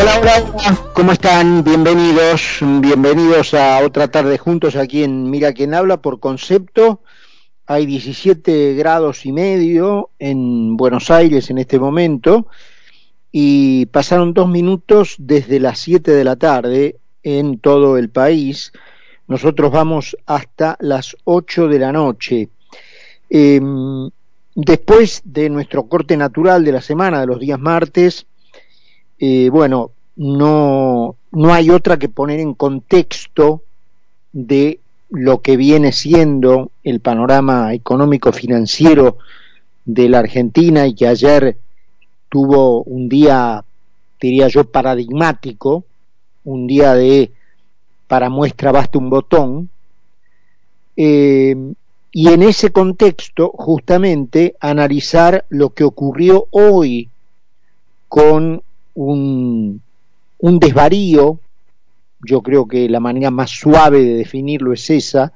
Hola, hola, ¿cómo están? Bienvenidos, bienvenidos a otra tarde juntos aquí en Mira quién habla por concepto. Hay 17 grados y medio en Buenos Aires en este momento y pasaron dos minutos desde las 7 de la tarde en todo el país. Nosotros vamos hasta las 8 de la noche. Em, después de nuestro corte natural de la semana, de los días martes, eh, bueno, no, no hay otra que poner en contexto de lo que viene siendo el panorama económico financiero de la Argentina y que ayer tuvo un día, diría yo, paradigmático, un día de para muestra basta un botón, eh, y en ese contexto justamente analizar lo que ocurrió hoy con un, un desvarío, yo creo que la manera más suave de definirlo es esa,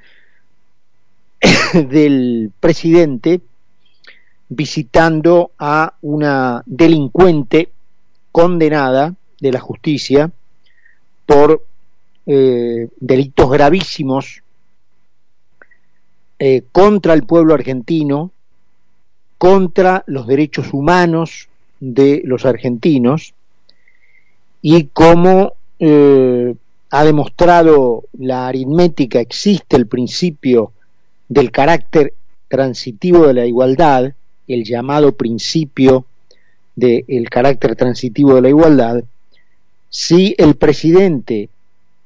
del presidente visitando a una delincuente condenada de la justicia por eh, delitos gravísimos eh, contra el pueblo argentino, contra los derechos humanos de los argentinos y como eh, ha demostrado la aritmética, existe el principio del carácter transitivo de la igualdad, el llamado principio del carácter transitivo de la igualdad, si el presidente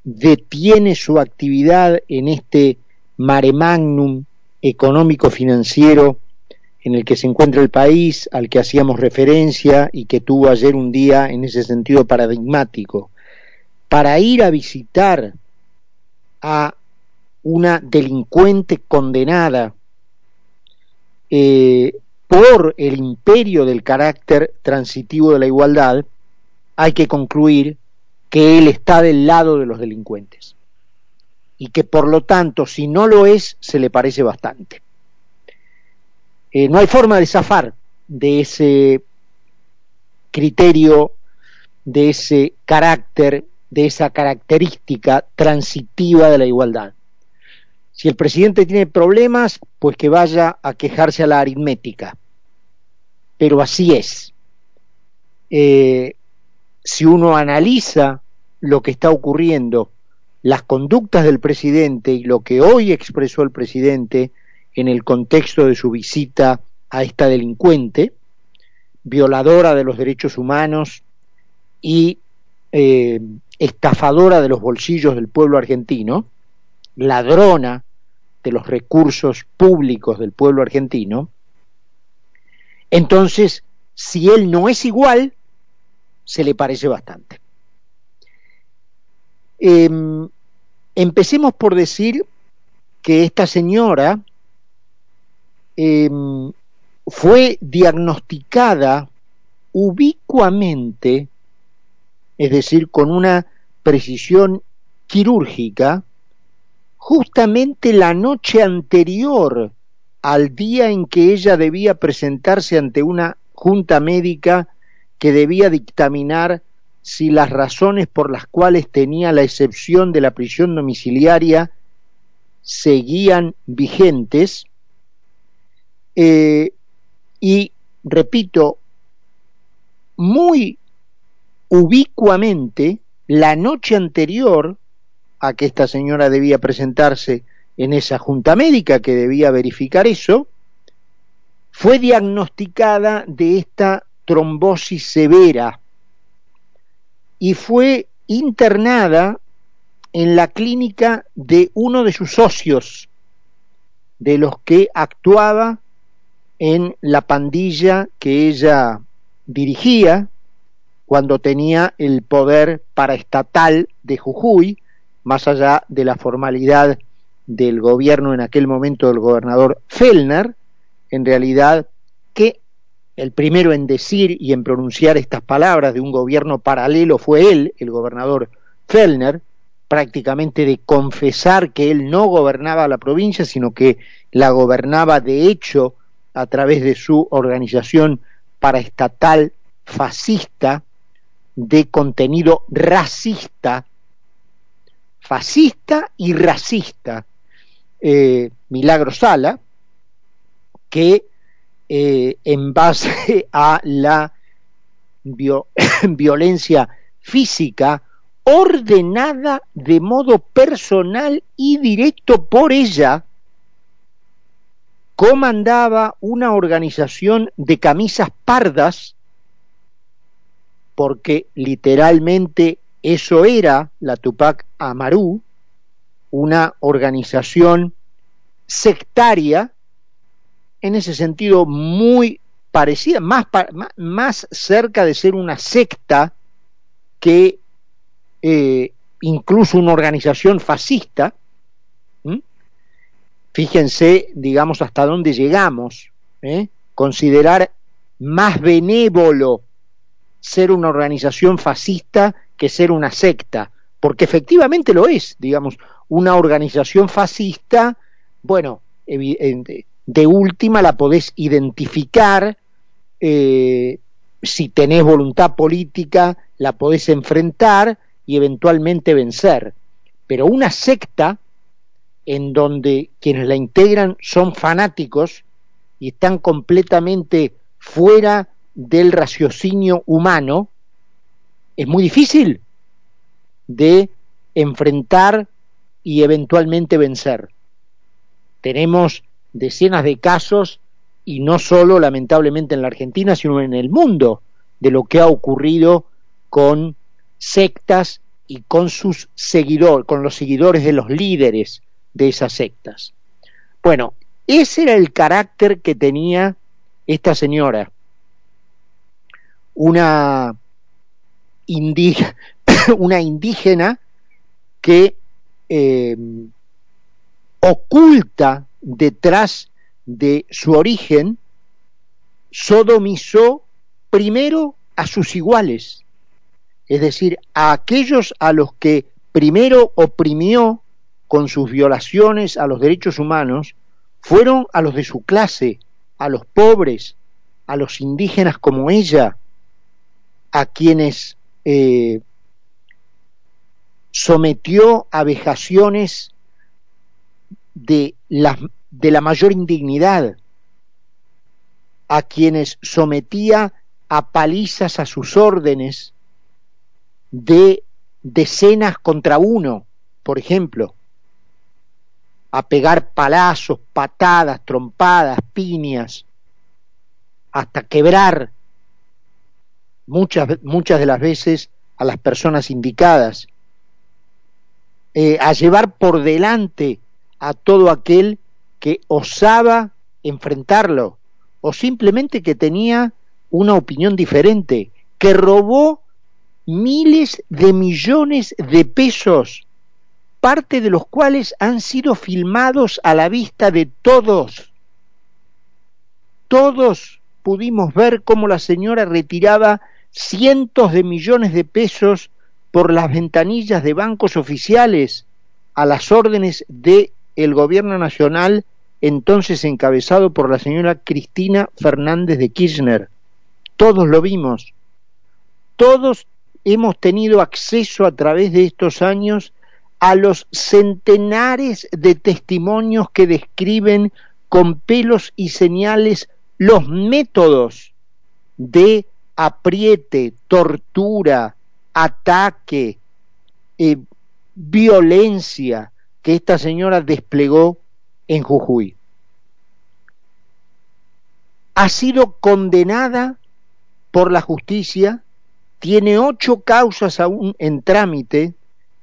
detiene su actividad en este mare magnum económico financiero en el que se encuentra el país, al que hacíamos referencia y que tuvo ayer un día en ese sentido paradigmático, para ir a visitar a una delincuente condenada eh, por el imperio del carácter transitivo de la igualdad, hay que concluir que él está del lado de los delincuentes y que por lo tanto si no lo es se le parece bastante. Eh, no hay forma de zafar de ese criterio, de ese carácter, de esa característica transitiva de la igualdad. Si el presidente tiene problemas, pues que vaya a quejarse a la aritmética. Pero así es. Eh, si uno analiza lo que está ocurriendo, las conductas del presidente y lo que hoy expresó el presidente, en el contexto de su visita a esta delincuente, violadora de los derechos humanos y eh, estafadora de los bolsillos del pueblo argentino, ladrona de los recursos públicos del pueblo argentino, entonces, si él no es igual, se le parece bastante. Em, empecemos por decir que esta señora Em, fue diagnosticada ubicuamente, es decir, con una precisión quirúrgica, justamente la noche anterior al día en que ella debía presentarse ante una junta médica que debía dictaminar si las razones por las cuales tenía la excepción de la prisión domiciliaria seguían vigentes, eh, y repito, muy ubicuamente, la noche anterior a que esta señora debía presentarse en esa junta médica que debía verificar eso, fue diagnosticada de esta trombosis severa y fue internada en la clínica de uno de sus socios, de los que actuaba en la pandilla que ella dirigía cuando tenía el poder paraestatal de Jujuy, más allá de la formalidad del gobierno en aquel momento del gobernador Fellner, en realidad que el primero en decir y en pronunciar estas palabras de un gobierno paralelo fue él, el gobernador Fellner, prácticamente de confesar que él no gobernaba la provincia, sino que la gobernaba de hecho a través de su organización paraestatal fascista, de contenido racista, fascista y racista. Eh, Milagro Sala, que eh, en base a la violencia física ordenada de modo personal y directo por ella, comandaba una organización de camisas pardas, porque literalmente eso era la Tupac Amaru, una organización sectaria, en ese sentido muy parecida, más, más cerca de ser una secta que eh, incluso una organización fascista, fíjense, digamos, hasta dónde llegamos, ¿eh? considerar más benévolo ser una organización fascista que ser una secta, porque efectivamente lo es, digamos, una organización fascista, bueno, de última la podés identificar, eh, si tenés voluntad política, la podés enfrentar, y eventualmente vencer. Pero una secta en donde quienes la integran son fanáticos y están completamente fuera del raciocinio humano, es muy difícil de enfrentar y eventualmente vencer. Tenemos decenas de casos, y no solo lamentablemente en la Argentina, sino en el mundo, de lo que ha ocurrido con sectas y con sus seguidores, con los seguidores de los líderes de esas sectas. Bueno, ese era el carácter que tenía esta señora, una, indígena, que eh, oculta detrás de su origen, sodomizó primero a sus iguales, es decir, a aquellos a los que primero oprimió con sus violaciones a los derechos humanos, fueron a los de su clase, a los pobres, a los indígenas como ella, a quienes eh, sometió a vejaciones de de la mayor indignidad, a quienes sometía a palizas a sus órdenes, de decenas contra uno, por ejemplo, a pegar palazos, patadas, trompadas, piñas, hasta quebrar muchas, muchas de las veces a las personas indicadas, eh, a llevar por delante a todo aquel que osaba enfrentarlo, o simplemente que tenía una opinión diferente, que robó miles de millones de pesos, parte de los cuales han sido filmados a la vista de todos. Todos pudimos ver cómo la señora retiraba cientos de millones de pesos por las ventanillas de bancos oficiales a las órdenes de el gobierno nacional entonces encabezado por la señora Cristina Fernández de Kirchner. Todos lo vimos. Todos hemos tenido acceso a través de estos años a los centenares de testimonios que describen con pelos y señales los métodos de apriete, tortura, ataque, eh, violencia que esta señora desplegó en Jujuy. Ha sido condenada por la justicia tiene ocho causas aún en trámite,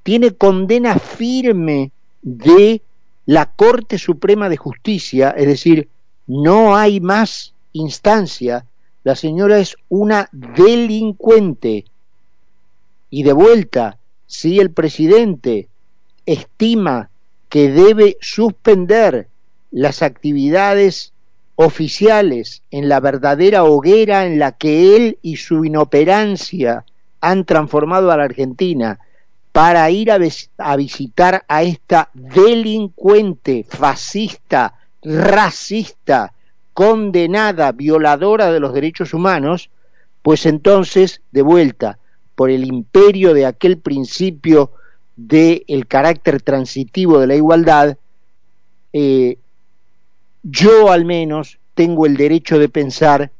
tiene condena firme de la Corte Suprema de Justicia, es decir, no hay más instancia, la señora es una delincuente. Y de vuelta, si el presidente estima que debe suspender las actividades oficiales en la verdadera hoguera en la que él y su inoperancia han transformado a la Argentina para ir a, visitar a esta delincuente, fascista, racista, condenada, violadora de los derechos humanos, pues entonces, de vuelta, por el imperio de aquel principio del el carácter transitivo de la igualdad, eh, yo al menos tengo el derecho de pensar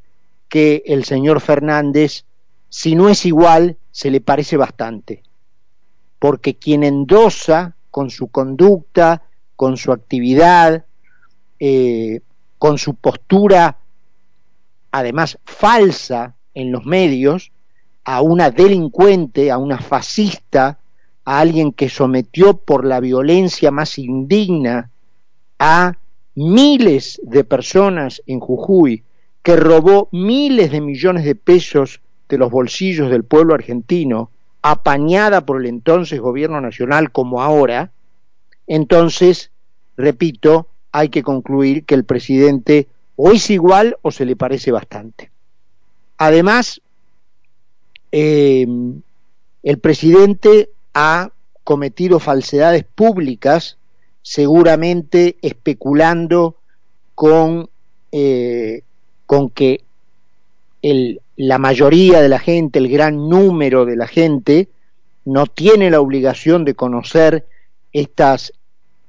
que el señor Fernández, si no es igual, se le parece bastante. Porque quien endosa con su conducta, con su actividad, eh, con su postura, además falsa en los medios, a una delincuente, a una fascista, a alguien que sometió por la violencia más indigna a miles de personas en Jujuy, que robó miles de millones de pesos de los bolsillos del pueblo argentino, apañada por el entonces gobierno nacional como ahora, entonces, repito, hay que concluir que el presidente o es igual o se le parece bastante. Además, eh, el presidente ha cometido falsedades públicas, seguramente especulando con, eh, con que el, la mayoría de la gente, el gran número de la gente, no tiene la obligación de conocer estas,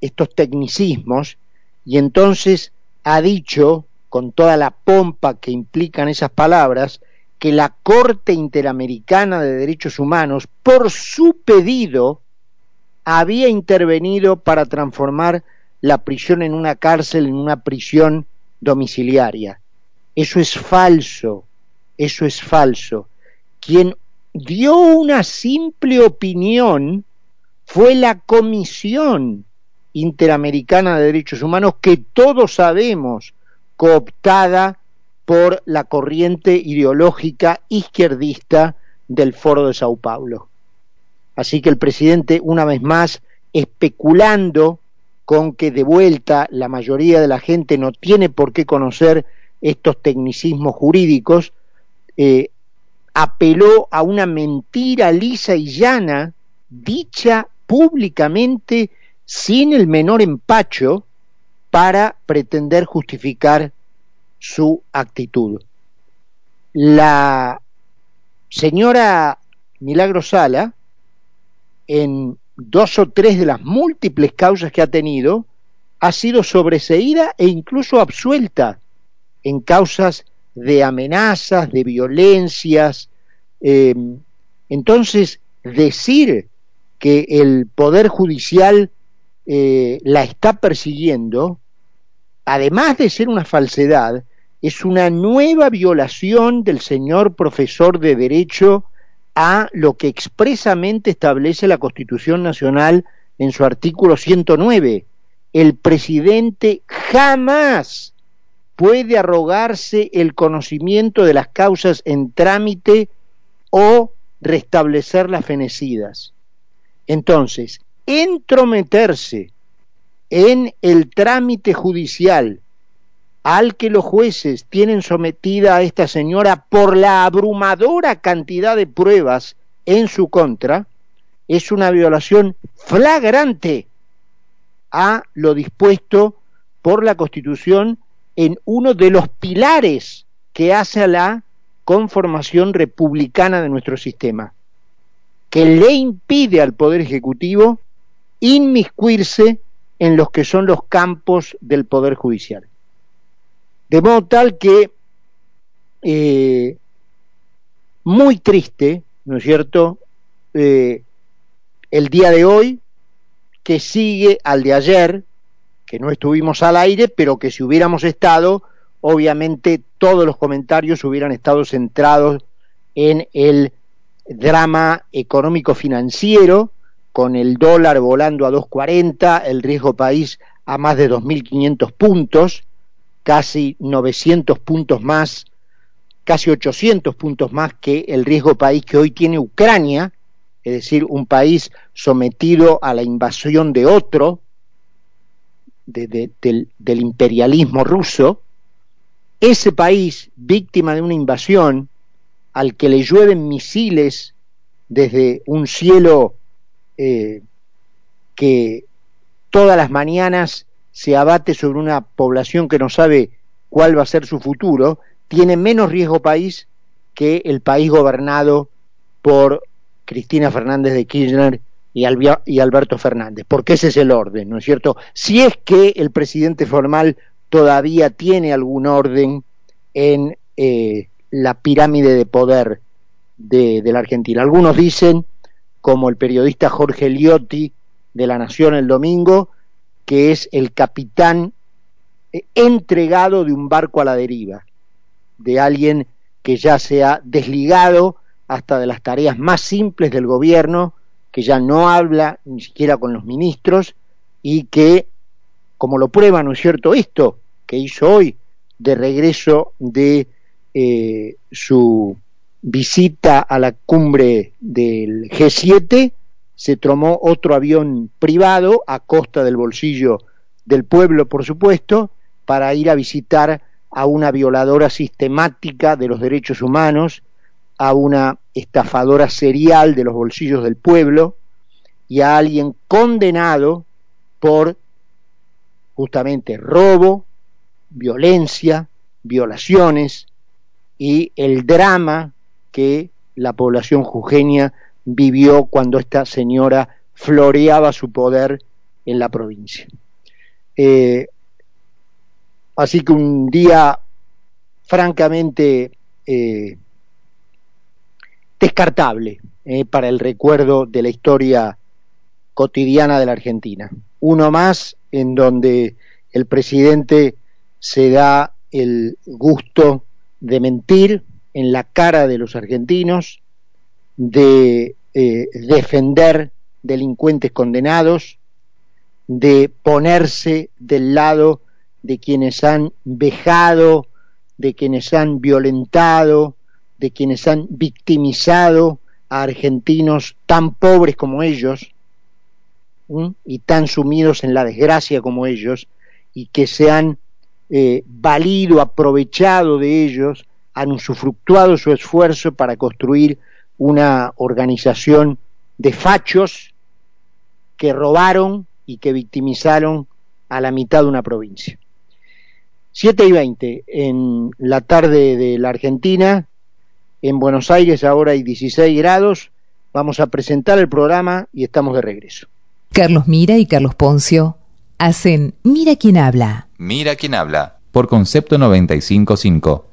estos tecnicismos y entonces ha dicho, con toda la pompa que implican esas palabras, que la Corte Interamericana de Derechos Humanos, por su pedido, había intervenido para transformar la prisión en una cárcel, en una prisión domiciliaria. Eso es falso, eso es falso. Quien dio una simple opinión fue la Comisión Interamericana de Derechos Humanos que todos sabemos cooptada por la corriente ideológica izquierdista del Foro de Sao Paulo. Así que el presidente, una vez más, especulando con que de vuelta la mayoría de la gente no tiene por qué conocer estos tecnicismos jurídicos, eh, apeló a una mentira lisa y llana, dicha públicamente sin el menor empacho, para pretender justificar su actitud. La señora Milagro Sala, en dos o tres de las múltiples causas que ha tenido, ha sido sobreseída e incluso absuelta en causas de amenazas, de violencias. Em, entonces, decir que el Poder Judicial eh, la está persiguiendo además de ser una falsedad, es una nueva violación del señor profesor de Derecho a lo que expresamente establece la Constitución Nacional en su artículo 109. El presidente jamás puede arrogarse el conocimiento de las causas en trámite o restablecer las fenecidas. Entonces, entrometerse en el trámite judicial al que los jueces tienen sometida a esta señora por la abrumadora cantidad de pruebas en su contra, es una violación flagrante a lo dispuesto por la Constitución en uno de los pilares que hace a la conformación republicana de nuestro sistema, que le impide al Poder Ejecutivo inmiscuirse en los que son los campos del Poder Judicial. De modo tal que, eh, muy triste, ¿no es cierto?, eh, el día de hoy, que sigue al de ayer, que no estuvimos al aire, pero que si hubiéramos estado, obviamente todos los comentarios hubieran estado centrados en el drama económico financiero con el dólar volando a 2.40, el riesgo país a más de 2.500 puntos, casi 900 puntos más, casi 800 puntos más que el riesgo país que hoy tiene Ucrania, es decir, un país sometido a la invasión de otro, del, del imperialismo ruso, ese país víctima de una invasión al que le llueven misiles desde un cielo eh, que todas las mañanas se abate sobre una población que no sabe cuál va a ser su futuro, tiene menos riesgo país que el país gobernado por Cristina Fernández de Kirchner y, Alberto Fernández, porque ese es el orden, ¿no es cierto? Si es que el presidente formal todavía tiene algún orden en eh, la pirámide de poder de, de, la Argentina. Algunos dicen, como el periodista Jorge Liotti de La Nación el domingo, que es el capitán eh, entregado de un barco a la deriva, de alguien que ya se ha desligado hasta de las tareas más simples del gobierno, que ya no habla ni siquiera con los ministros y que, como lo prueba, ¿no es cierto?, esto que hizo hoy de regreso de eh, su visita a la cumbre del G7, se tomó otro avión privado a costa del bolsillo del pueblo, por supuesto, para ir a visitar a una violadora sistemática de los derechos humanos, a una estafadora serial de los bolsillos del pueblo y a alguien condenado por justamente robo, violencia, violaciones y el drama que la población jujeña vivió cuando esta señora floreaba su poder en la provincia. Eh, así que un día francamente eh, descartable eh, para el recuerdo de la historia cotidiana de la Argentina. Uno más en donde el presidente se da el gusto de mentir en la cara de los argentinos, de eh, defender delincuentes condenados, de ponerse del lado de quienes han vejado, de quienes han violentado, de quienes han victimizado a argentinos tan pobres como ellos y tan sumidos en la desgracia como ellos y que se han eh, valido, aprovechado de ellos, han usufructuado su esfuerzo para construir una organización de fachos que robaron y que victimizaron a la mitad de una provincia. 7 y 20 en la tarde de la Argentina, en Buenos Aires ahora hay 16 grados, vamos a presentar el programa y estamos de regreso. Carlos Mira y Carlos Poncio hacen Mira quién habla. Mira quién habla por concepto 955.